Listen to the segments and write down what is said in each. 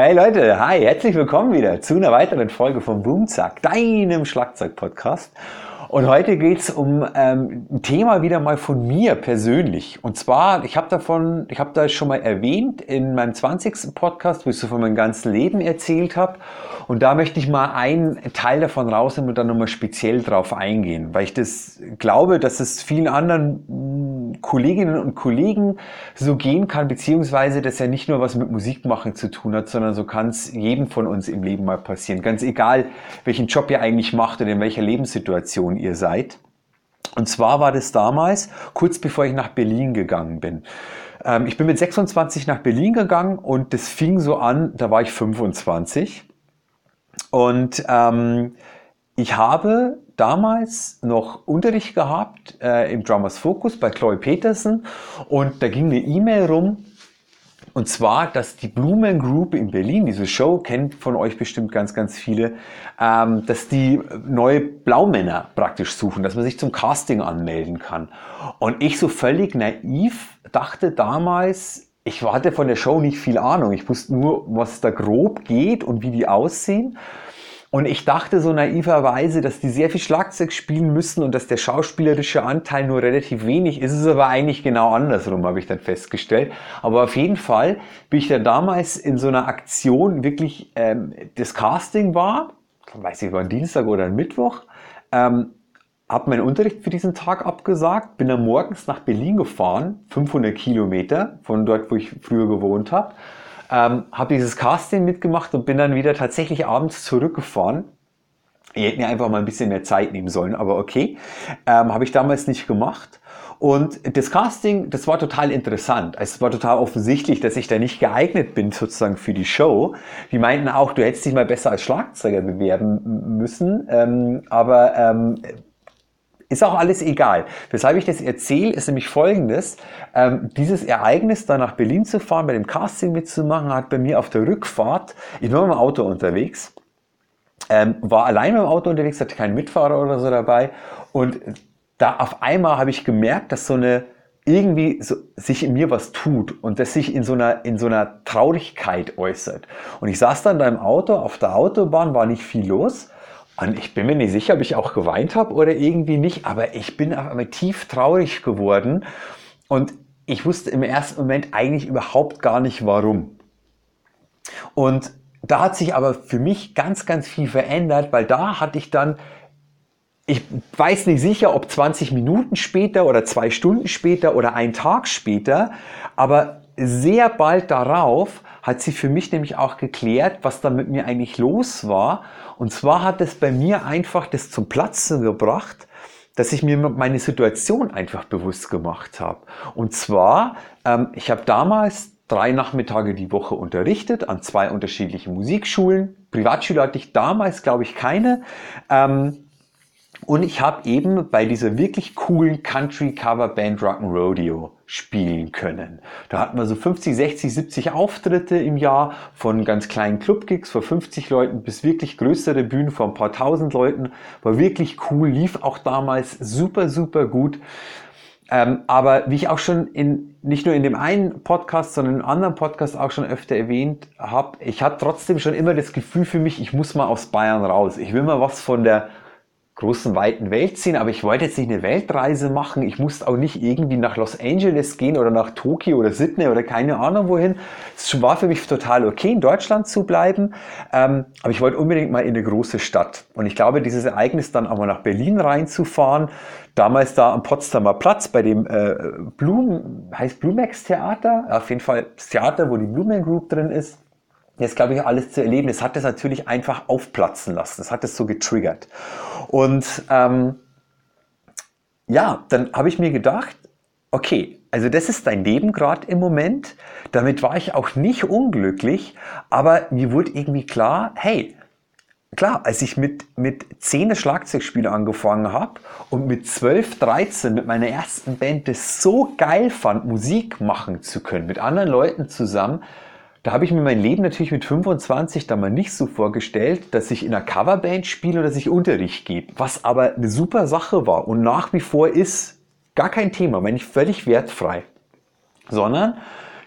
Hey Leute, hi, herzlich willkommen wieder zu einer weiteren Folge von Boomzack, deinem Schlagzeug-Podcast. Und heute geht's um ähm, ein Thema wieder mal von mir persönlich. Und zwar, ich habe davon, ich habe da schon mal erwähnt in meinem 20. Podcast, wo ich so von meinem ganzen Leben erzählt habe. Und da möchte ich mal einen Teil davon rausnehmen und dann nochmal speziell drauf eingehen, weil ich das glaube, dass es vielen anderen Kolleginnen und Kollegen so gehen kann, beziehungsweise dass ja nicht nur was mit Musik machen zu tun hat, sondern so kann es jedem von uns im Leben mal passieren. Ganz egal, welchen Job ihr eigentlich macht und in welcher Lebenssituation ihr seid. Und zwar war das damals, kurz bevor ich nach Berlin gegangen bin. Ähm, ich bin mit 26 nach Berlin gegangen und das fing so an, da war ich 25. Und ähm, ich habe damals noch Unterricht gehabt äh, im Drummers Focus bei Chloe Peterson und da ging eine E-Mail rum, und zwar, dass die Blumen Group in Berlin, diese Show, kennt von euch bestimmt ganz, ganz viele, ähm, dass die neue Blaumänner praktisch suchen, dass man sich zum Casting anmelden kann. Und ich so völlig naiv dachte damals, ich hatte von der Show nicht viel Ahnung. Ich wusste nur, was da grob geht und wie die aussehen. Und ich dachte so naiverweise, dass die sehr viel Schlagzeug spielen müssen und dass der schauspielerische Anteil nur relativ wenig ist. Es ist aber eigentlich genau andersrum, habe ich dann festgestellt. Aber auf jeden Fall bin ich dann damals in so einer Aktion wirklich, ähm, das Casting war, weiß ich, war ein Dienstag oder ein Mittwoch, ähm, habe meinen Unterricht für diesen Tag abgesagt, bin dann morgens nach Berlin gefahren, 500 Kilometer von dort, wo ich früher gewohnt habe ähm, habe dieses Casting mitgemacht und bin dann wieder tatsächlich abends zurückgefahren. Ich hätte mir einfach mal ein bisschen mehr Zeit nehmen sollen, aber okay. Ähm, habe ich damals nicht gemacht. Und das Casting, das war total interessant. Es war total offensichtlich, dass ich da nicht geeignet bin sozusagen für die Show. Die meinten auch, du hättest dich mal besser als Schlagzeuger bewerben müssen. Ähm, aber ähm, ist auch alles egal. Weshalb ich das erzähle, ist nämlich folgendes. Ähm, dieses Ereignis, da nach Berlin zu fahren, bei dem Casting mitzumachen, hat bei mir auf der Rückfahrt, ich war mit dem Auto unterwegs, ähm, war allein mit dem Auto unterwegs, hatte keinen Mitfahrer oder so dabei und da auf einmal habe ich gemerkt, dass so eine irgendwie so, sich in mir was tut und das sich in so einer in so einer Traurigkeit äußert. Und ich saß dann da im Auto auf der Autobahn, war nicht viel los und ich bin mir nicht sicher, ob ich auch geweint habe oder irgendwie nicht, aber ich bin auf einmal tief traurig geworden und ich wusste im ersten Moment eigentlich überhaupt gar nicht warum. Und da hat sich aber für mich ganz, ganz viel verändert, weil da hatte ich dann, ich weiß nicht sicher, ob 20 Minuten später oder zwei Stunden später oder ein Tag später, aber sehr bald darauf hat sie für mich nämlich auch geklärt, was da mit mir eigentlich los war. Und zwar hat es bei mir einfach das zum Platzen gebracht, dass ich mir meine Situation einfach bewusst gemacht habe. Und zwar, ähm, ich habe damals drei Nachmittage die Woche unterrichtet an zwei unterschiedlichen Musikschulen. Privatschüler hatte ich damals, glaube ich, keine. Ähm, und ich habe eben bei dieser wirklich coolen Country Cover Band Rock'n Rodeo spielen können. Da hatten wir so 50, 60, 70 Auftritte im Jahr von ganz kleinen Clubgigs vor 50 Leuten bis wirklich größere Bühnen vor ein paar tausend Leuten. War wirklich cool, lief auch damals super, super gut. Ähm, aber wie ich auch schon in, nicht nur in dem einen Podcast, sondern in anderen Podcast auch schon öfter erwähnt habe, ich hatte trotzdem schon immer das Gefühl für mich, ich muss mal aus Bayern raus. Ich will mal was von der großen, weiten Welt ziehen, aber ich wollte jetzt nicht eine Weltreise machen. Ich musste auch nicht irgendwie nach Los Angeles gehen oder nach Tokio oder Sydney oder keine Ahnung wohin. Es war für mich total okay, in Deutschland zu bleiben, ähm, aber ich wollte unbedingt mal in eine große Stadt. Und ich glaube, dieses Ereignis dann auch mal nach Berlin reinzufahren, damals da am Potsdamer Platz bei dem äh, Blum, heißt Blumex Theater, auf jeden Fall das Theater, wo die Blumen Group drin ist, jetzt glaube ich alles zu erleben, das hat das natürlich einfach aufplatzen lassen. Das hat es so getriggert. Und ähm, ja, dann habe ich mir gedacht, okay, also das ist dein Leben gerade im Moment. Damit war ich auch nicht unglücklich, aber mir wurde irgendwie klar, hey, klar, als ich mit, mit 10 Schlagzeugspiele angefangen habe und mit 12, 13 mit meiner ersten Band das so geil fand, Musik machen zu können, mit anderen Leuten zusammen, da habe ich mir mein Leben natürlich mit 25 da mal nicht so vorgestellt, dass ich in einer Coverband spiele oder dass ich Unterricht gebe. Was aber eine super Sache war und nach wie vor ist gar kein Thema, meine ich völlig wertfrei. Sondern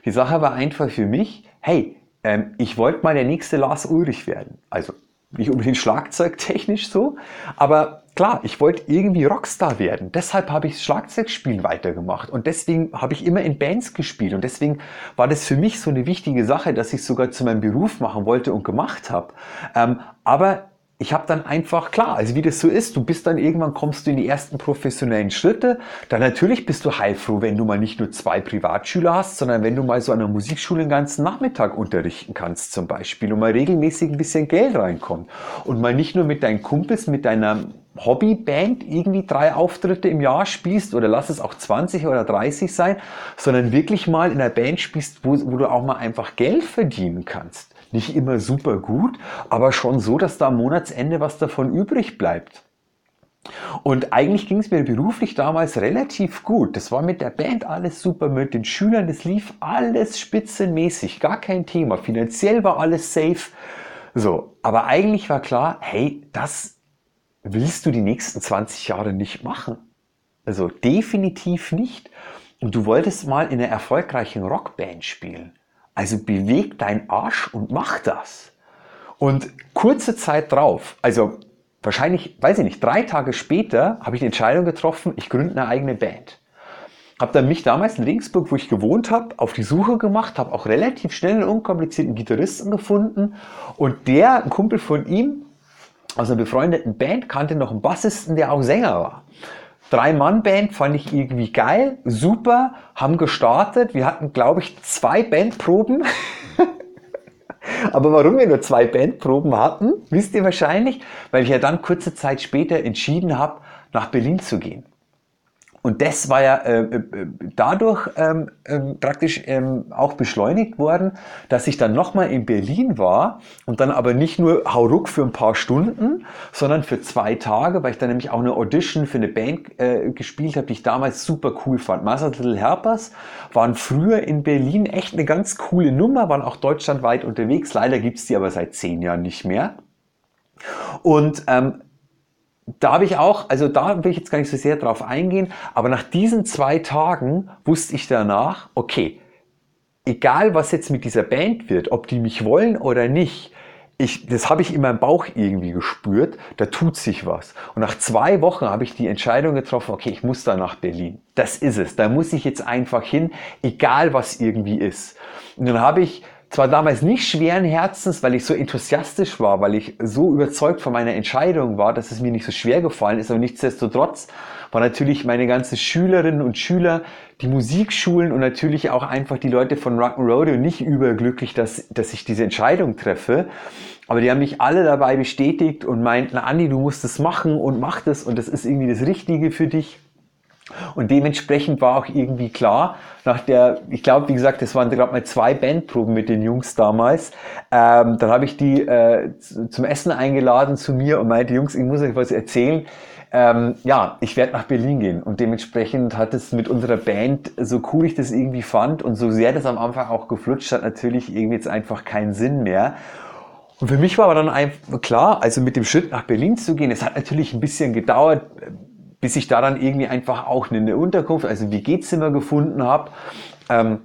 die Sache war einfach für mich, hey, ähm, ich wollte mal der nächste Lars Ulrich werden. Also nicht unbedingt schlagzeugtechnisch so, aber klar, ich wollte irgendwie Rockstar werden. Deshalb habe ich Schlagzeugspielen weitergemacht und deswegen habe ich immer in Bands gespielt und deswegen war das für mich so eine wichtige Sache, dass ich sogar zu meinem Beruf machen wollte und gemacht habe. Ähm, aber ich habe dann einfach, klar, also wie das so ist, du bist dann irgendwann, kommst du in die ersten professionellen Schritte. Dann natürlich bist du heilfroh, wenn du mal nicht nur zwei Privatschüler hast, sondern wenn du mal so an einer Musikschule den ganzen Nachmittag unterrichten kannst zum Beispiel und mal regelmäßig ein bisschen Geld reinkommt. Und mal nicht nur mit deinen Kumpels, mit deiner Hobbyband irgendwie drei Auftritte im Jahr spielst oder lass es auch 20 oder 30 sein, sondern wirklich mal in einer Band spielst, wo, wo du auch mal einfach Geld verdienen kannst. Nicht immer super gut, aber schon so, dass da am Monatsende was davon übrig bleibt. Und eigentlich ging es mir beruflich damals relativ gut. Das war mit der Band alles super, mit den Schülern, das lief alles spitzenmäßig, gar kein Thema. Finanziell war alles safe. So, aber eigentlich war klar, hey, das willst du die nächsten 20 Jahre nicht machen. Also definitiv nicht. Und du wolltest mal in einer erfolgreichen Rockband spielen. Also beweg dein Arsch und mach das. Und kurze Zeit drauf, also wahrscheinlich, weiß ich nicht, drei Tage später habe ich die Entscheidung getroffen, ich gründe eine eigene Band. Habe dann mich damals in Regensburg, wo ich gewohnt habe, auf die Suche gemacht, habe auch relativ schnell einen unkomplizierten Gitarristen gefunden und der, ein Kumpel von ihm, aus einer befreundeten Band, kannte noch einen Bassisten, der auch Sänger war. Drei-Mann-Band fand ich irgendwie geil, super, haben gestartet. Wir hatten, glaube ich, zwei Bandproben. Aber warum wir nur zwei Bandproben hatten, wisst ihr wahrscheinlich, weil ich ja dann kurze Zeit später entschieden habe, nach Berlin zu gehen. Und das war ja äh, äh, dadurch ähm, ähm, praktisch ähm, auch beschleunigt worden, dass ich dann nochmal in Berlin war und dann aber nicht nur hauruck für ein paar Stunden, sondern für zwei Tage, weil ich dann nämlich auch eine Audition für eine Band äh, gespielt habe, die ich damals super cool fand. Master Little Helpers waren früher in Berlin echt eine ganz coole Nummer, waren auch deutschlandweit unterwegs. Leider gibt's die aber seit zehn Jahren nicht mehr. Und ähm, da habe ich auch, also da will ich jetzt gar nicht so sehr drauf eingehen, aber nach diesen zwei Tagen wusste ich danach, okay, egal was jetzt mit dieser Band wird, ob die mich wollen oder nicht, ich, das habe ich in meinem Bauch irgendwie gespürt, da tut sich was. Und nach zwei Wochen habe ich die Entscheidung getroffen, okay, ich muss da nach Berlin. Das ist es. Da muss ich jetzt einfach hin, egal was irgendwie ist. Und dann habe ich zwar damals nicht schweren Herzens, weil ich so enthusiastisch war, weil ich so überzeugt von meiner Entscheidung war, dass es mir nicht so schwer gefallen ist, aber nichtsdestotrotz war natürlich meine ganzen Schülerinnen und Schüler, die Musikschulen und natürlich auch einfach die Leute von Rock'n'Rodeo nicht überglücklich, dass, dass ich diese Entscheidung treffe. Aber die haben mich alle dabei bestätigt und meinten, Andi, du musst es machen und mach das und das ist irgendwie das Richtige für dich. Und dementsprechend war auch irgendwie klar, nach der, ich glaube, wie gesagt, das waren gerade mal zwei Bandproben mit den Jungs damals. Ähm, dann habe ich die äh, zum Essen eingeladen zu mir und meinte, Jungs, ich muss euch was erzählen. Ähm, ja, ich werde nach Berlin gehen. Und dementsprechend hat es mit unserer Band, so cool ich das irgendwie fand und so sehr das am Anfang auch geflutscht hat, natürlich irgendwie jetzt einfach keinen Sinn mehr. Und für mich war aber dann einfach klar, also mit dem Schritt nach Berlin zu gehen, es hat natürlich ein bisschen gedauert, bis ich da dann irgendwie einfach auch eine Unterkunft, also ein WG-Zimmer gefunden habe. Ähm,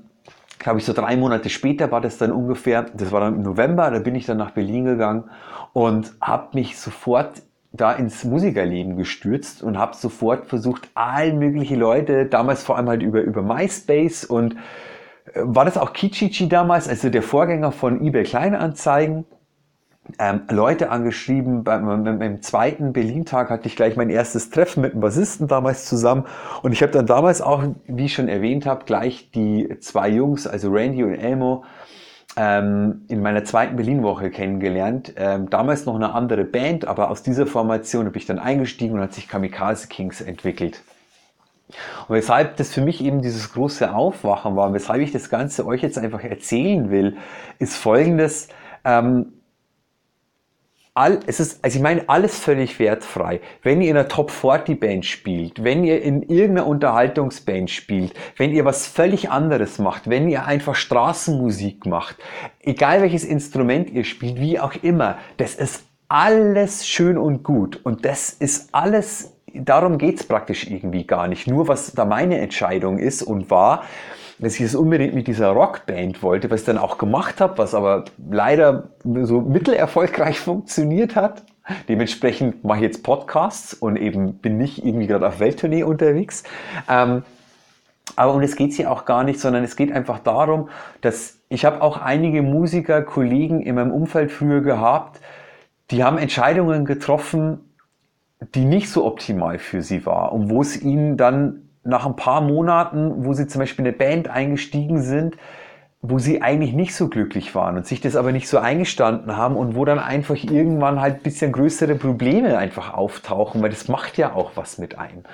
glaube ich, so drei Monate später war das dann ungefähr, das war dann im November, da bin ich dann nach Berlin gegangen und habe mich sofort da ins Musikerleben gestürzt und habe sofort versucht, all mögliche Leute, damals vor allem halt über, über MySpace und äh, war das auch Kichichi damals, also der Vorgänger von eBay Kleinanzeigen, ähm, Leute angeschrieben. Beim, beim, beim zweiten Berlin-Tag hatte ich gleich mein erstes Treffen mit einem Bassisten damals zusammen. Und ich habe dann damals auch, wie ich schon erwähnt habe, gleich die zwei Jungs, also Randy und Elmo, ähm, in meiner zweiten Berlin-Woche kennengelernt. Ähm, damals noch eine andere Band, aber aus dieser Formation habe ich dann eingestiegen und hat sich Kamikaze Kings entwickelt. Und weshalb das für mich eben dieses große Aufwachen war, weshalb ich das Ganze euch jetzt einfach erzählen will, ist folgendes. Ähm, all, es ist, also ich meine, alles völlig wertfrei. Wenn ihr in einer Top 40 Band spielt, wenn ihr in irgendeiner Unterhaltungsband spielt, wenn ihr was völlig anderes macht, wenn ihr einfach Straßenmusik macht, egal welches Instrument ihr spielt, wie auch immer, das ist alles schön und gut. Und das ist alles, darum geht's praktisch irgendwie gar nicht. Nur was da meine Entscheidung ist und war, dass ich es unbedingt mit dieser Rockband wollte, was ich dann auch gemacht habe, was aber leider so mittelerfolgreich funktioniert hat. Dementsprechend mache ich jetzt Podcasts und eben bin nicht irgendwie gerade auf Welttournee unterwegs. Ähm, aber um das geht es hier auch gar nicht, sondern es geht einfach darum, dass ich habe auch einige Musiker, Kollegen in meinem Umfeld früher gehabt, die haben Entscheidungen getroffen, die nicht so optimal für sie war und wo es ihnen dann nach ein paar Monaten, wo sie zum Beispiel in eine Band eingestiegen sind, wo sie eigentlich nicht so glücklich waren und sich das aber nicht so eingestanden haben und wo dann einfach irgendwann halt ein bisschen größere Probleme einfach auftauchen, weil das macht ja auch was mit einem.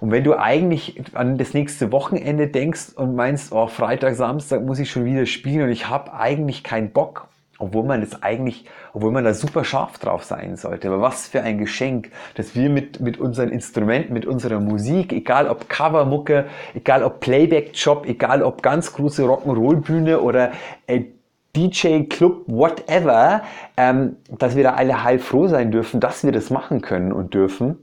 Und wenn du eigentlich an das nächste Wochenende denkst und meinst, oh, Freitag, Samstag muss ich schon wieder spielen und ich habe eigentlich keinen Bock obwohl man das eigentlich, obwohl man da super scharf drauf sein sollte. Aber was für ein Geschenk, dass wir mit, mit unseren Instrumenten, mit unserer Musik, egal ob Covermucke, egal ob Playback-Job, egal ob ganz große Rock'n'Roll-Bühne oder äh, DJ-Club, whatever, ähm, dass wir da alle heilfroh sein dürfen, dass wir das machen können und dürfen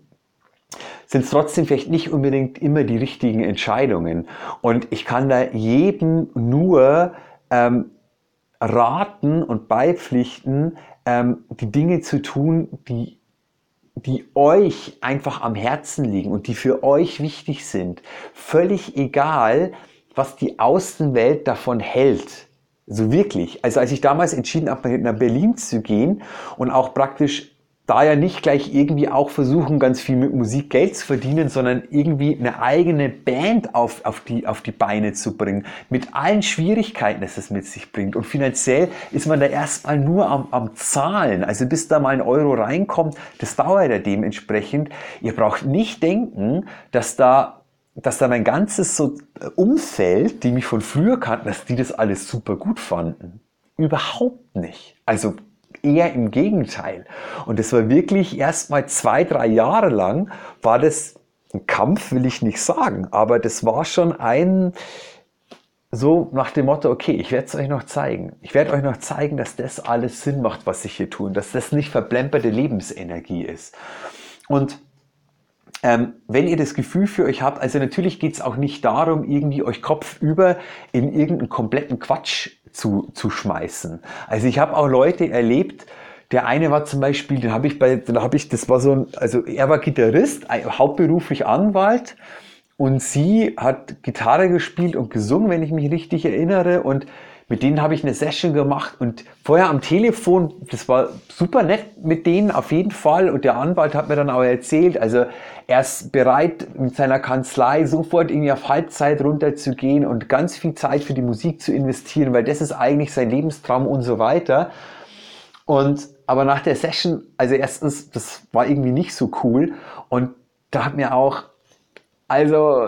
sind es trotzdem vielleicht nicht unbedingt immer die richtigen Entscheidungen. Und ich kann da jedem nur ähm, raten und beipflichten, ähm, die Dinge zu tun, die, die euch einfach am Herzen liegen und die für euch wichtig sind. Völlig egal, was die Außenwelt davon hält. So wirklich. Also als ich damals entschieden habe, nach Berlin zu gehen und auch praktisch da ja nicht gleich irgendwie auch versuchen, ganz viel mit Musik Geld zu verdienen, sondern irgendwie eine eigene Band auf, auf, die, auf die Beine zu bringen. Mit allen Schwierigkeiten, dass es mit sich bringt. Und finanziell ist man da erstmal nur am, am Zahlen. Also bis da mal ein Euro reinkommt, das dauert ja dementsprechend. Ihr braucht nicht denken, dass da dass da mein ganzes so Umfeld, die mich von früher kannten, dass die das alles super gut fanden. Überhaupt nicht. Also Eher im Gegenteil. Und es war wirklich erst mal zwei, drei Jahre lang, war das ein Kampf, will ich nicht sagen, aber das war schon ein, so nach dem Motto, okay, ich werde es euch noch zeigen. Ich werde euch noch zeigen, dass das alles Sinn macht, was ich hier tue, dass das nicht verplemperte Lebensenergie ist. Und ähm, wenn ihr das Gefühl für euch habt, also natürlich geht es auch nicht darum, irgendwie euch kopfüber in irgendeinen kompletten Quatsch zu, zu schmeißen. Also ich habe auch Leute erlebt, der eine war zum Beispiel, den habe ich bei, da habe ich, das war so ein, also er war Gitarrist, hauptberuflich Anwalt und sie hat Gitarre gespielt und gesungen, wenn ich mich richtig erinnere und mit denen habe ich eine Session gemacht und vorher am Telefon, das war super nett mit denen auf jeden Fall und der Anwalt hat mir dann auch erzählt, also er ist bereit mit seiner Kanzlei sofort irgendwie auf Halbzeit runterzugehen und ganz viel Zeit für die Musik zu investieren, weil das ist eigentlich sein Lebenstraum und so weiter. Und aber nach der Session, also erstens, das war irgendwie nicht so cool und da hat mir auch also,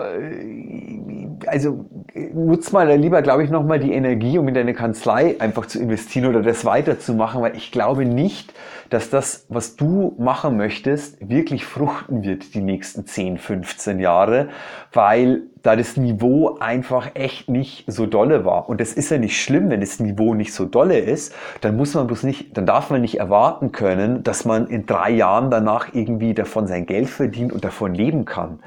also nutz mal lieber, glaube ich, nochmal die Energie, um in deine Kanzlei einfach zu investieren oder das weiterzumachen, weil ich glaube nicht, dass das, was du machen möchtest, wirklich fruchten wird die nächsten 10, 15 Jahre, weil da das Niveau einfach echt nicht so dolle war. Und das ist ja nicht schlimm, wenn das Niveau nicht so dolle ist, dann muss man bloß nicht, dann darf man nicht erwarten können, dass man in drei Jahren danach irgendwie davon sein Geld verdient und davon leben kann.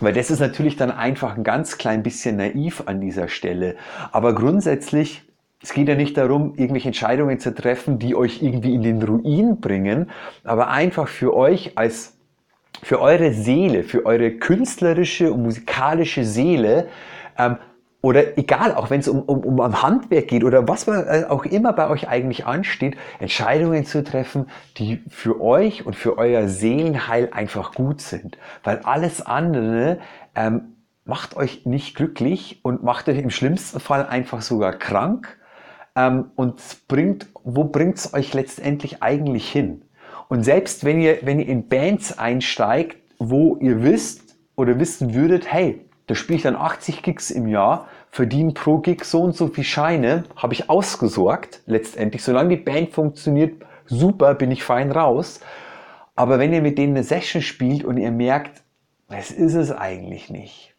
Weil das ist natürlich dann einfach ein ganz klein bisschen naiv an dieser Stelle. Aber grundsätzlich es geht ja nicht darum, irgendwelche Entscheidungen zu treffen, die euch irgendwie in den Ruin bringen, aber einfach für euch als für eure Seele, für eure künstlerische und musikalische Seele ähm, oder egal, auch wenn es um, um, um Handwerk geht oder was äh, auch immer bei euch eigentlich ansteht, Entscheidungen zu treffen, die für euch und für euer Seelenheil einfach gut sind. Weil alles andere ähm, macht euch nicht glücklich und macht euch im schlimmsten Fall einfach sogar krank. Ähm, und bringt, wo bringt es euch letztendlich eigentlich hin? Und selbst wenn ihr, wenn ihr in Bands einsteigt, wo ihr wisst oder wissen würdet, hey, da spiele ich dann 80 Gigs im Jahr, verdiene pro Gig so und so viel Scheine, habe ich ausgesorgt letztendlich. Solange die Band funktioniert, super, bin ich fein raus. Aber wenn ihr mit denen eine Session spielt und ihr merkt, es ist es eigentlich nicht,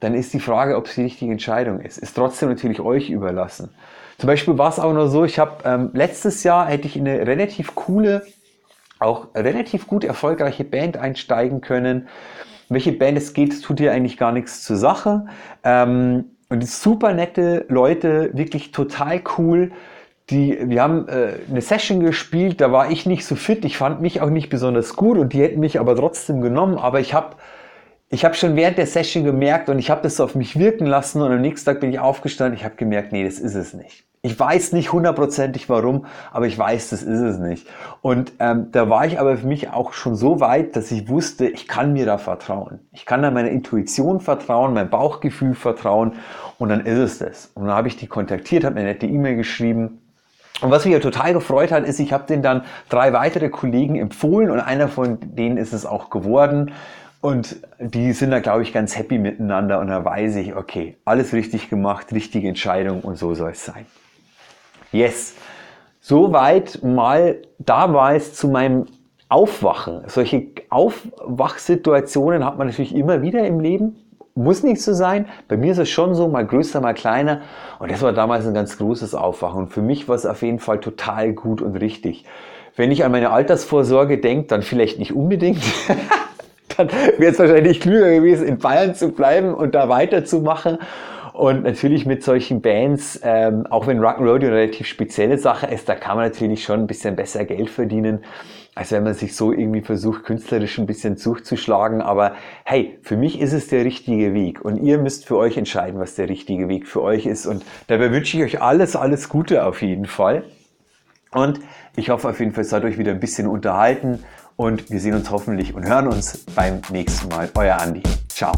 dann ist die Frage, ob es die richtige Entscheidung ist. Ist trotzdem natürlich euch überlassen. Zum Beispiel war es auch noch so, ich habe ähm, letztes Jahr hätte ich in eine relativ coole, auch relativ gut erfolgreiche Band einsteigen können. Welche Band es geht, tut hier eigentlich gar nichts zur Sache. Ähm, Und super nette Leute, wirklich total cool. Die, wir haben äh, eine Session gespielt, da war ich nicht so fit, ich fand mich auch nicht besonders gut und die hätten mich aber trotzdem genommen. Aber ich habe ich hab schon während der Session gemerkt und ich habe das auf mich wirken lassen und am nächsten Tag bin ich aufgestanden, ich habe gemerkt, nee, das ist es nicht. Ich weiß nicht hundertprozentig warum, aber ich weiß, das ist es nicht. Und ähm, da war ich aber für mich auch schon so weit, dass ich wusste, ich kann mir da vertrauen. Ich kann da meiner Intuition vertrauen, mein Bauchgefühl vertrauen und dann ist es das. Und dann habe ich die kontaktiert, habe mir eine nette E-Mail geschrieben. Und was mich ja total gefreut hat, ist, ich habe den dann drei weitere Kollegen empfohlen und einer von denen ist es auch geworden. Und die sind da, glaube ich, ganz happy miteinander und da weiß ich, okay, alles richtig gemacht, richtige Entscheidung und so soll es sein. Yes. Soweit mal damals zu meinem Aufwachen. Solche Aufwachsituationen hat man natürlich immer wieder im Leben. Muss nicht so sein. Bei mir ist es schon so, mal größer, mal kleiner. Und das war damals ein ganz großes Aufwachen. Und für mich war es auf jeden Fall total gut und richtig. Wenn ich an meine Altersvorsorge denke, dann vielleicht nicht unbedingt. dann wäre es wahrscheinlich klüger gewesen, in Bayern zu bleiben und da weiterzumachen. Und natürlich mit solchen Bands, ähm, auch wenn Rock'n'Roll eine relativ spezielle Sache ist, da kann man natürlich schon ein bisschen besser Geld verdienen, als wenn man sich so irgendwie versucht, künstlerisch ein bisschen zuzuschlagen. Aber hey, für mich ist es der richtige Weg. Und ihr müsst für euch entscheiden, was der richtige Weg für euch ist. Und dabei wünsche ich euch alles, alles Gute auf jeden Fall. Und ich hoffe auf jeden Fall, seid euch wieder ein bisschen unterhalten. Und wir sehen uns hoffentlich und hören uns beim nächsten Mal. Euer Andi. Ciao.